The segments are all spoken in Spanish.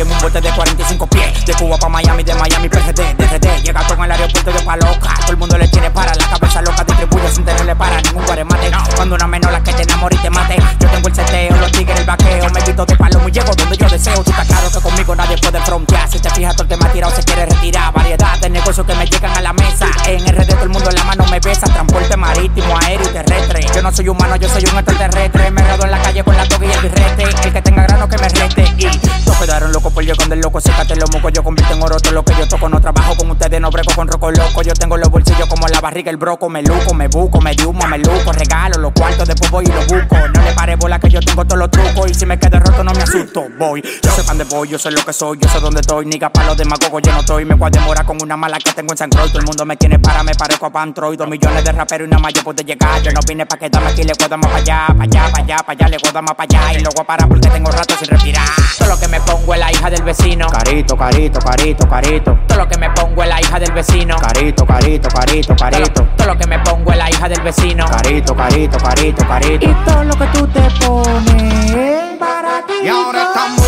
En un bote de 45 pies. De Cuba pa' Miami, de Miami, PRD, DRD. Llega todo en el aeropuerto de Paloca. Todo el mundo le tiene para la cabeza loca. Distribuye sin tenerle para ningún guaremate. Cuando una menor la que te enamore y te mate. Yo tengo el seteo, los tigres, el vaqueo. Me quito de palo y llego donde yo deseo. Tú estás claro que conmigo nadie puede frontear. Si te fijas, todo el me ha tirado se quiere retirar. Variedad de negocios que me llegan a la mesa. En RD todo el mundo la mano me besa. Transporte marítimo, aéreo y terrestre. Yo no soy humano, yo soy un extraterrestre. Me rodo en la calle con la toga y el birrete. El que por llegar del loco. Sécate los mocos, yo convierto en oro todo lo que yo toco. No trabajo con ustedes, no breco con roco loco. Yo tengo los bolsillos como la barriga, el broco. Me luco, me buco, me humo, me luco. Regalo los cuartos, después voy y los busco. No le pare bola que yo tengo todos los trucos. Y si me quedo roto, no me asusto. Voy, yo sé de voy, yo sé lo que soy, yo sé dónde estoy. Niga pa' los demagogos, yo no estoy. Me voy a demorar con una mala que tengo en San Todo el mundo me tiene para, me parezco a Pantroid. Dos millones de raperos y nada más yo puedo llegar. Yo no vine pa' quedarme aquí, le puedo más para allá, para allá, para allá, para allá, le puedo más para allá. Y luego a parar porque tengo rato sin respirar. Todo lo que me pongo es la hija del vecino. Carito, carito, carito, carito. Todo lo que me pongo es la hija del vecino. Carito, carito, carito, carito. Todo lo que me pongo es la hija del vecino. Carito, carito, carito, carito. Y todo lo que tú te pones es para ti. Y ahora estamos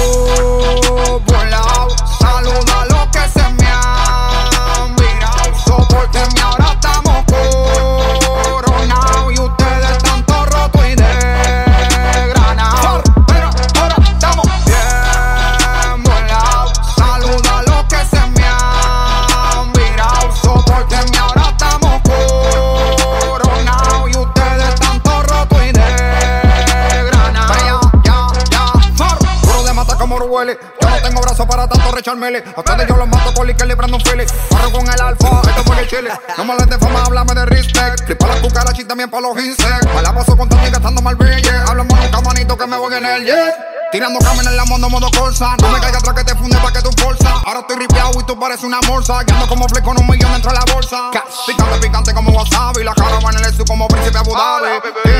Yo no tengo brazos para tanto recharmele. A ustedes yo los mato por que librando un fili. Corro con el alfa, esto fue el chile. No me de fama, háblame de respect. Flipa las cucarachas también pa' los insects. Me la paso con y gastando mal billete. Hablamos nunca, manito, que me voy en el jet. Tirando camen en la mondo, modo corsa. No me caiga atrás que te funde pa' que tú forza. Ahora estoy ripiado y tú pareces una morsa. Guiando como flick con un millón dentro de la bolsa. Picante, picante como wasabi. La cara va en el como príncipe Abu Dhabi.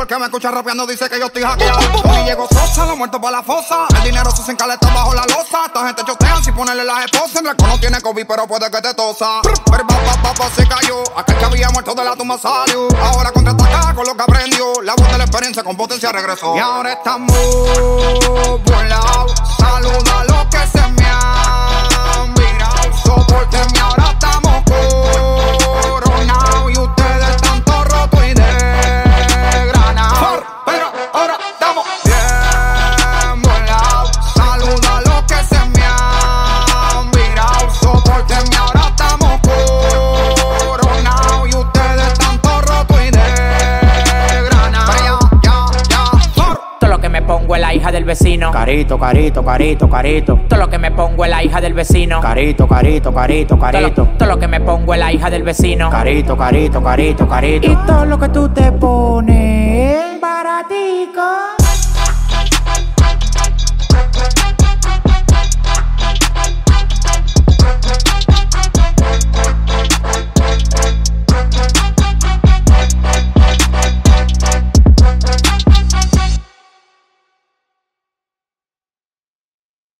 El que me escucha rapeando dice que yo estoy hackeado. Y llego sosa, lo muerto pa' la fosa. El dinero se encaleta bajo la losa. Esta gente chotea sin ponerle las esposas. El no tiene COVID, pero puede que te tosa. Pero papá, papá se cayó. Aquel que había muerto de la tumba salió. Ahora contraataca con lo que aprendió. La voz de la experiencia con potencia regresó. Y ahora estamos volados. Saluda a los que se del vecino. Carito, carito, carito, carito. Todo lo que me pongo es la hija del vecino. Carito, carito, carito, Todo carito. lo, todo lo que me pongo es la hija del vecino. Carito, carito, carito, carito. Y todo lo que tú te pones.